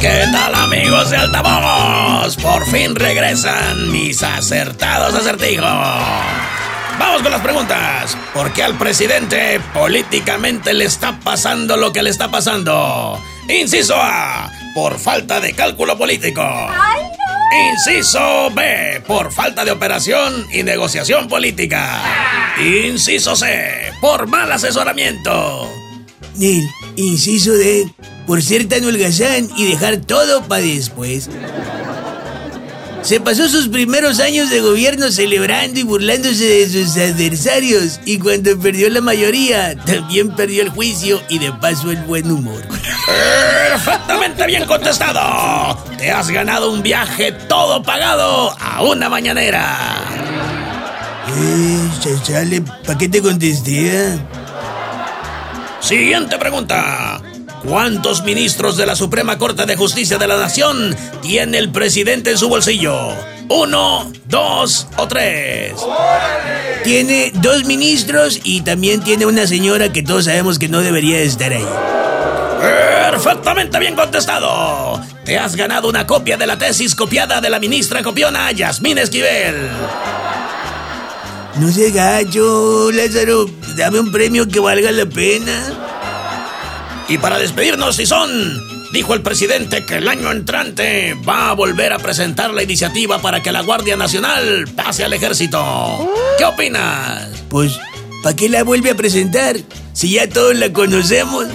¿Qué tal amigos de Altavoz? Por fin regresan mis acertados acertijos. Vamos con las preguntas. ¿Por qué al presidente políticamente le está pasando lo que le está pasando? Inciso A, por falta de cálculo político. Inciso B, por falta de operación y negociación política. Inciso C, por mal asesoramiento. Nel, inciso D, por ser tan holgazán y dejar todo para después. Se pasó sus primeros años de gobierno celebrando y burlándose de sus adversarios y cuando perdió la mayoría, también perdió el juicio y de paso el buen humor. Perfectamente bien contestado. Te has ganado un viaje todo pagado a una mañanera. Eh, chale, ¿para qué te contesté? ah? Siguiente pregunta. ¿Cuántos ministros de la Suprema Corte de Justicia de la Nación tiene el presidente en su bolsillo? ¿Uno, dos o tres? Tiene dos ministros y también tiene una señora que todos sabemos que no debería de estar ahí. Perfectamente bien contestado. Te has ganado una copia de la tesis copiada de la ministra copiona Yasmín Esquivel. No se gacho, Lázaro. Dame un premio que valga la pena. Y para despedirnos, si son, dijo el presidente que el año entrante va a volver a presentar la iniciativa para que la Guardia Nacional pase al ejército. ¿Qué opinas? Pues, ¿para qué la vuelve a presentar? Si ya todos la conocemos.